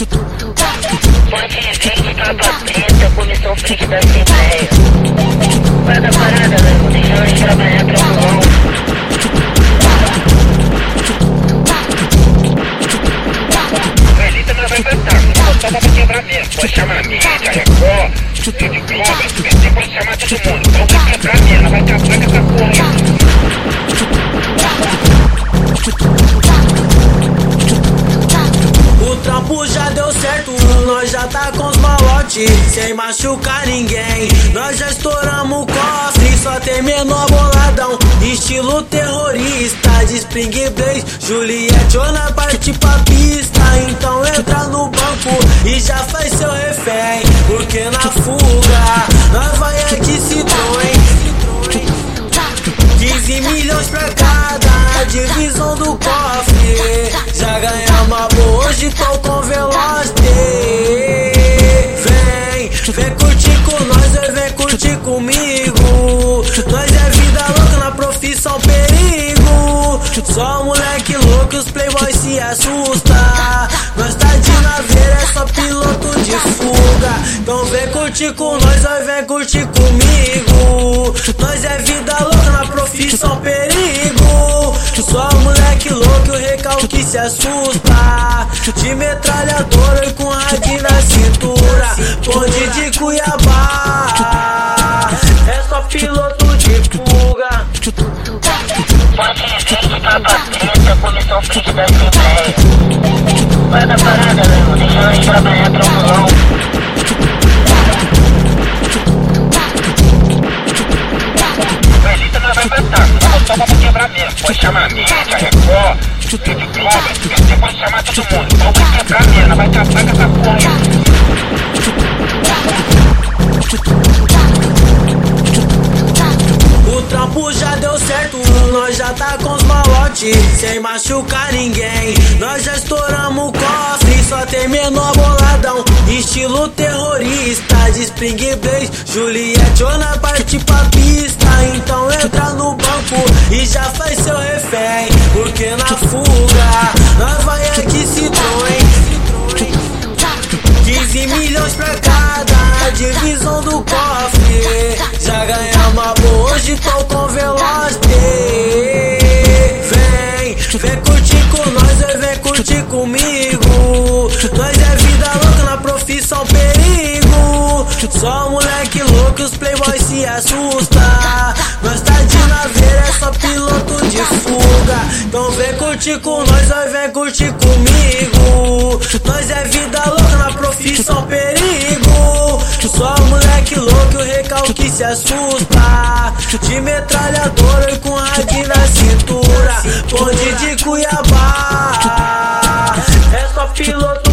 Pode vir, capa preta, comissão frente da Assembleia. Guarda parada, louco, deixa nós trabalhar tranquilão. Elita não vai cantar, só dá pra quebrar mesmo. Pode chamar a mídia, Record, Rede Globo, SBT, pode chamar todo mundo. Já tá com os malote Sem machucar ninguém, nós já estouramos o cofre Só tem menor boladão, estilo terrorista De Spring Blaze, Juliette ou na parte pra pista. Então entra no banco e já faz seu refém. Porque na fuga, Vem, curtir com nós, vai vem curtir comigo. Nós é vida louca na profissão perigo. Só moleque louco, os playboys se assusta. Nós tá de naveira, é só piloto de fuga. Então vem curtir com nós, vai vem curtir comigo. Nós é vida louca na profissão perigo. Só moleque louco, o recalque se assusta. De metralhadora e com rádio na cintura. Bonde de Cuiabá. É só piloto de fuga. Capa preta, comissão frente da Assembleia. Guarda parada, louco, deixa nós trabalhar tranquilão. Elita não vai cantar, só pra quebrar mesmo. Pode chamar a mídia, Record, Rede Globo, SBT, pode chamar todo mundo. Então vai quebrar mesmo, vai acabar com essa porra. O trampo já deu certo, nós já tá com os malote Sem machucar ninguém, nós já estouramos o cofre Só tem menor boladão, estilo terrorista De Spring Blaze, Juliette ou na parte pra pista divisão do cofre. Já ganhamos boa, hoje tô com veloz. Vem, vem curtir com nós, vem curtir comigo. Nós é vida louca na profissão perigo. Só moleque louco, os playboys se assusta. Nós tá de naveira, é só piloto de fuga. Então vem curtir com nós, vem curtir comigo. Recalque se assusta. De metralhadora e com rádio na cintura. Bonde de Cuiabá. É só piloto